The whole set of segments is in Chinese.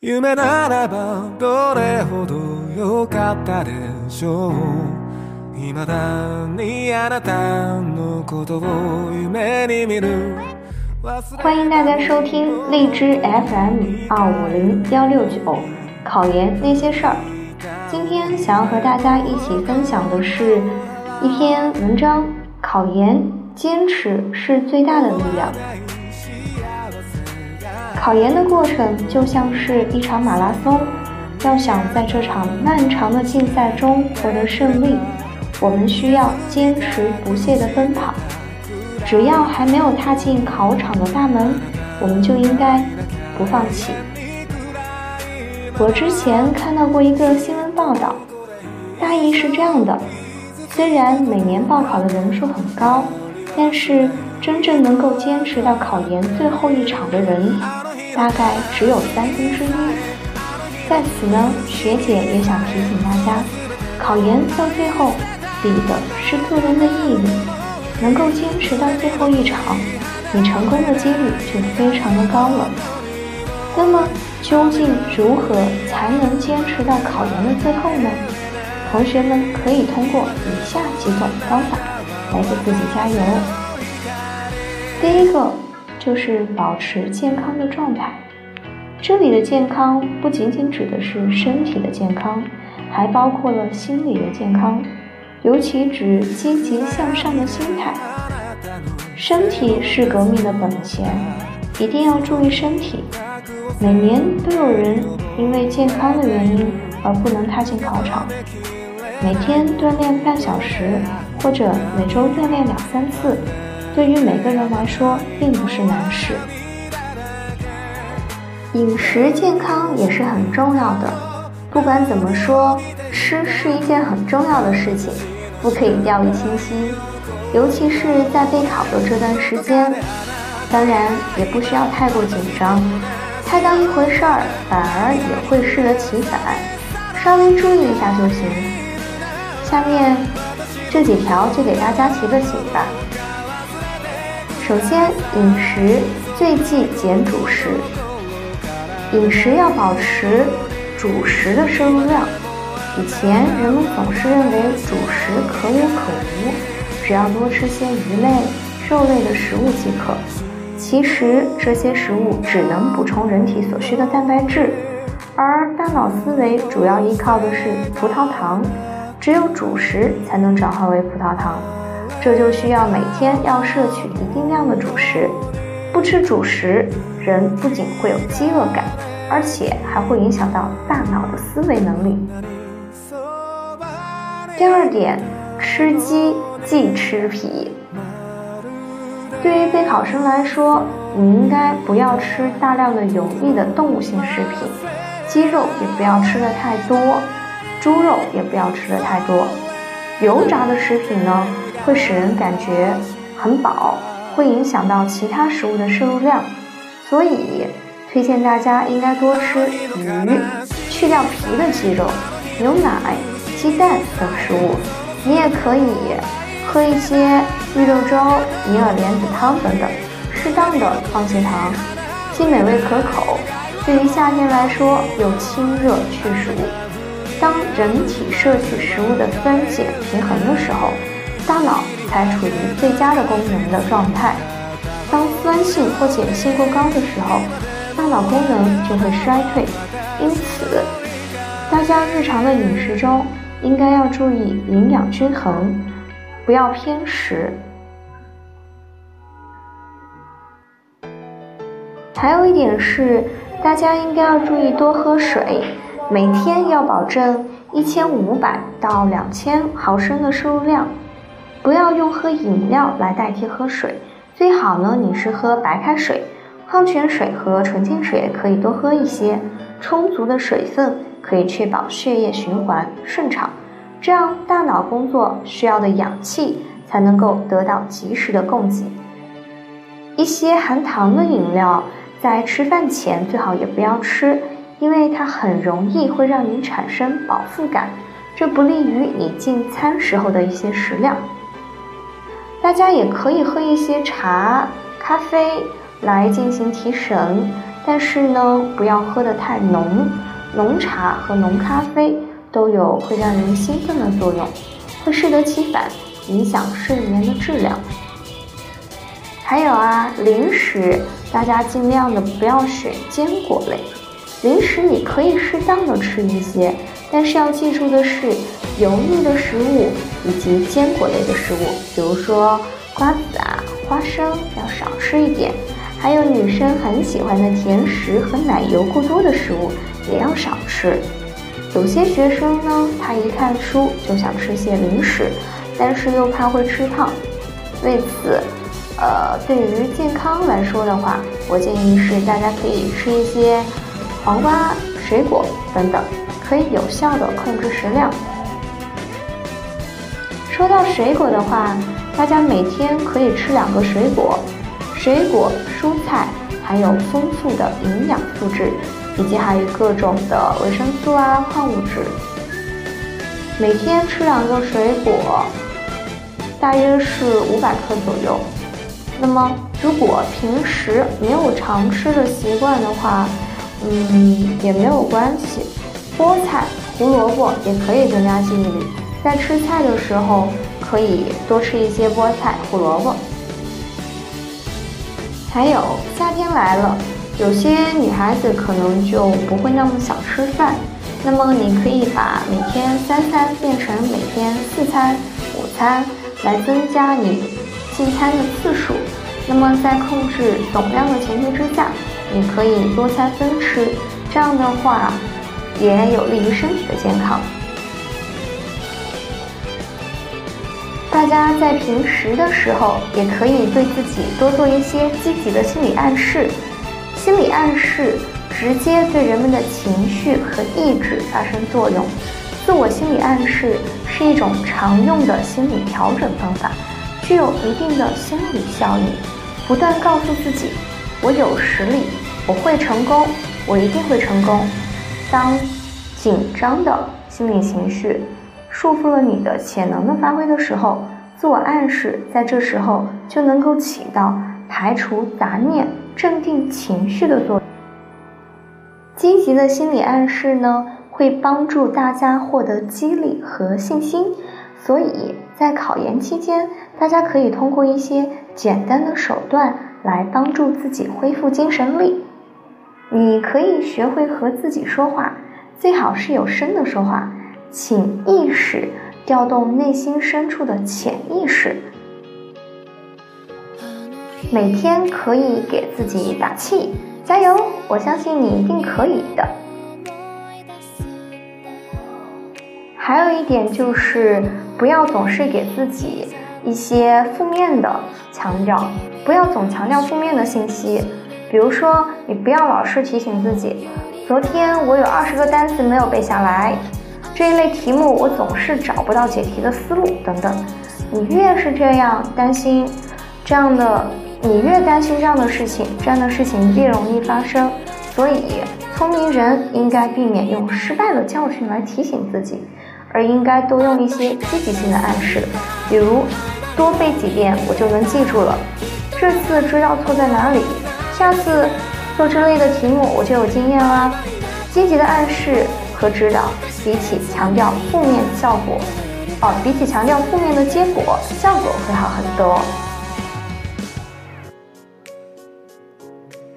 夢ならばどれほど良かったでしょう未だにあなたのことを夢に見る欢迎大家收听荔枝 FM 二五零幺六九考研那些事儿。今天想要和大家一起分享的是一篇文章：考研坚持是最大的力量。 考研的过程就像是一场马拉松，要想在这场漫长的竞赛中获得胜利，我们需要坚持不懈地奔跑。只要还没有踏进考场的大门，我们就应该不放弃。我之前看到过一个新闻报道，大意是这样的：虽然每年报考的人数很高，但是真正能够坚持到考研最后一场的人。大概只有三分之一。在此呢，学姐也想提醒大家，考研到最后比的是个人的毅力，能够坚持到最后一场，你成功的几率就非常的高了。那么，究竟如何才能坚持到考研的最后呢？同学们可以通过以下几种方法来给自己加油。第一个。就是保持健康的状态。这里的健康不仅仅指的是身体的健康，还包括了心理的健康，尤其指积极向上的心态。身体是革命的本钱，一定要注意身体。每年都有人因为健康的原因而不能踏进考场。每天锻炼半小时，或者每周锻炼两三次。对于每个人来说，并不是难事。饮食健康也是很重要的。不管怎么说，吃是一件很重要的事情，不可以掉以轻心。尤其是在备考的这段时间，当然也不需要太过紧张，太当一回事儿，反而也会适得其反。稍微注意一下就行。下面这几条就给大家提个醒吧。首先，饮食最忌减主食。饮食要保持主食的摄入量。以前人们总是认为主食可有可无，只要多吃些鱼类、肉类的食物即可。其实这些食物只能补充人体所需的蛋白质，而大脑思维主要依靠的是葡萄糖，只有主食才能转化为葡萄糖。这就需要每天要摄取一定量的主食，不吃主食，人不仅会有饥饿感，而且还会影响到大脑的思维能力。第二点，吃鸡忌吃皮。对于备考生来说，你应该不要吃大量的油腻的动物性食品，鸡肉也不要吃的太多，猪肉也不要吃的太多，油炸的食品呢？会使人感觉很饱，会影响到其他食物的摄入量，所以推荐大家应该多吃鱼，去掉皮的鸡肉、牛奶、鸡蛋等食物。你也可以喝一些绿豆粥、银耳莲子汤等等，适当的放些糖，既美味可口，对于夏天来说又清热去暑。当人体摄取食物的酸碱平衡的时候。大脑才处于最佳的功能的状态。当酸性或碱性过高的时候，大脑功能就会衰退。因此，大家日常的饮食中应该要注意营养均衡，不要偏食。还有一点是，大家应该要注意多喝水，每天要保证一千五百到两千毫升的摄入量。不要用喝饮料来代替喝水，最好呢你是喝白开水、矿泉水和纯净水可以多喝一些。充足的水分可以确保血液循环顺畅，这样大脑工作需要的氧气才能够得到及时的供给。一些含糖的饮料在吃饭前最好也不要吃，因为它很容易会让你产生饱腹感，这不利于你进餐时候的一些食量。大家也可以喝一些茶、咖啡来进行提神，但是呢，不要喝得太浓。浓茶和浓咖啡都有会让人兴奋的作用，会适得其反，影响睡眠的质量。还有啊，零食大家尽量的不要选坚果类。零食你可以适当的吃一些，但是要记住的是，油腻的食物以及坚果类的食物，比如说瓜子啊、花生要少吃一点。还有女生很喜欢的甜食和奶油过多的食物也要少吃。有些学生呢，他一看书就想吃些零食，但是又怕会吃胖。为此，呃，对于健康来说的话，我建议是大家可以吃一些。黄瓜、水果等等，可以有效的控制食量。说到水果的话，大家每天可以吃两个水果，水果、蔬菜含有丰富的营养素质，以及还有各种的维生素啊、矿物质。每天吃两个水果，大约是五百克左右。那么，如果平时没有常吃的习惯的话，嗯，也没有关系。菠菜、胡萝卜也可以增加记忆力，在吃菜的时候可以多吃一些菠菜、胡萝卜。还有夏天来了，有些女孩子可能就不会那么想吃饭，那么你可以把每天三餐变成每天四餐、五餐，来增加你进餐的次数。那么在控制总量的前提之下。你可以多餐分吃，这样的话也有利于身体的健康。大家在平时的时候也可以对自己多做一些积极的心理暗示。心理暗示直接对人们的情绪和意志发生作用。自我心理暗示是一种常用的心理调整方法，具有一定的心理效应。不断告诉自己，我有实力。我会成功，我一定会成功。当紧张的心理情绪束缚了你的潜能的发挥的时候，自我暗示在这时候就能够起到排除杂念、镇定情绪的作用。积极的心理暗示呢，会帮助大家获得激励和信心。所以在考研期间，大家可以通过一些简单的手段来帮助自己恢复精神力。你可以学会和自己说话，最好是有声的说话，请意识调动内心深处的潜意识。每天可以给自己打气，加油！我相信你一定可以的。还有一点就是，不要总是给自己一些负面的强调，不要总强调负面的信息。比如说，你不要老是提醒自己，昨天我有二十个单词没有背下来，这一类题目我总是找不到解题的思路等等。你越是这样担心，这样的你越担心这样的事情，这样的事情越容易发生。所以，聪明人应该避免用失败的教训来提醒自己，而应该多用一些积极性的暗示，比如多背几遍我就能记住了，这次知道错在哪里。下次做这类的题目，我就有经验啦。积极的暗示和指导，比起强调负面效果，哦，比起强调负面的结果，效果会好很多。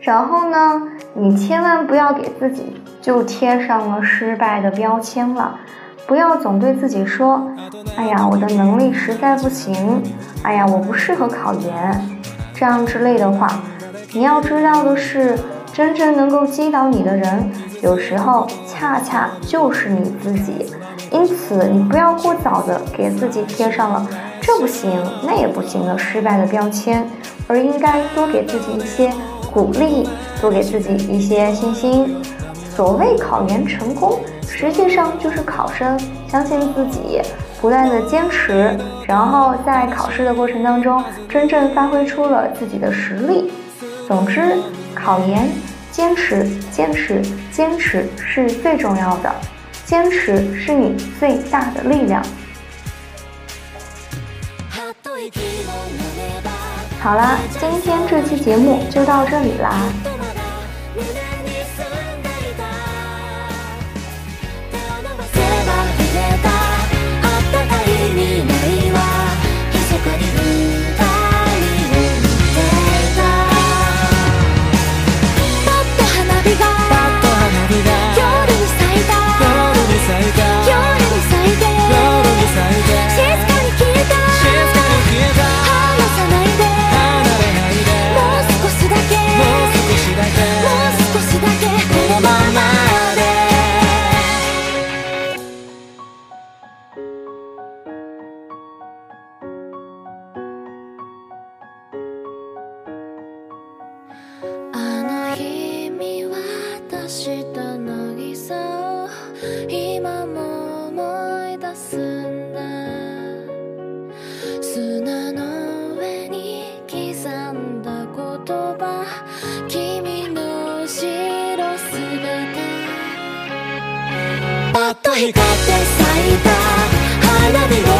然后呢，你千万不要给自己就贴上了失败的标签了，不要总对自己说：“哎呀，我的能力实在不行，哎呀，我不适合考研，这样之类的话。”你要知道的是，真正能够击倒你的人，有时候恰恰就是你自己。因此，你不要过早的给自己贴上了这不行那也不行的失败的标签，而应该多给自己一些鼓励，多给自己一些信心。所谓考研成功，实际上就是考生相信自己，不断的坚持，然后在考试的过程当中，真正发挥出了自己的实力。总之，考研坚持、坚持、坚持是最重要的，坚持是你最大的力量。好啦，今天这期节目就到这里啦。出すんだ。砂の上に刻んだ言葉。君の後ろ姿パッと光って咲いた花火を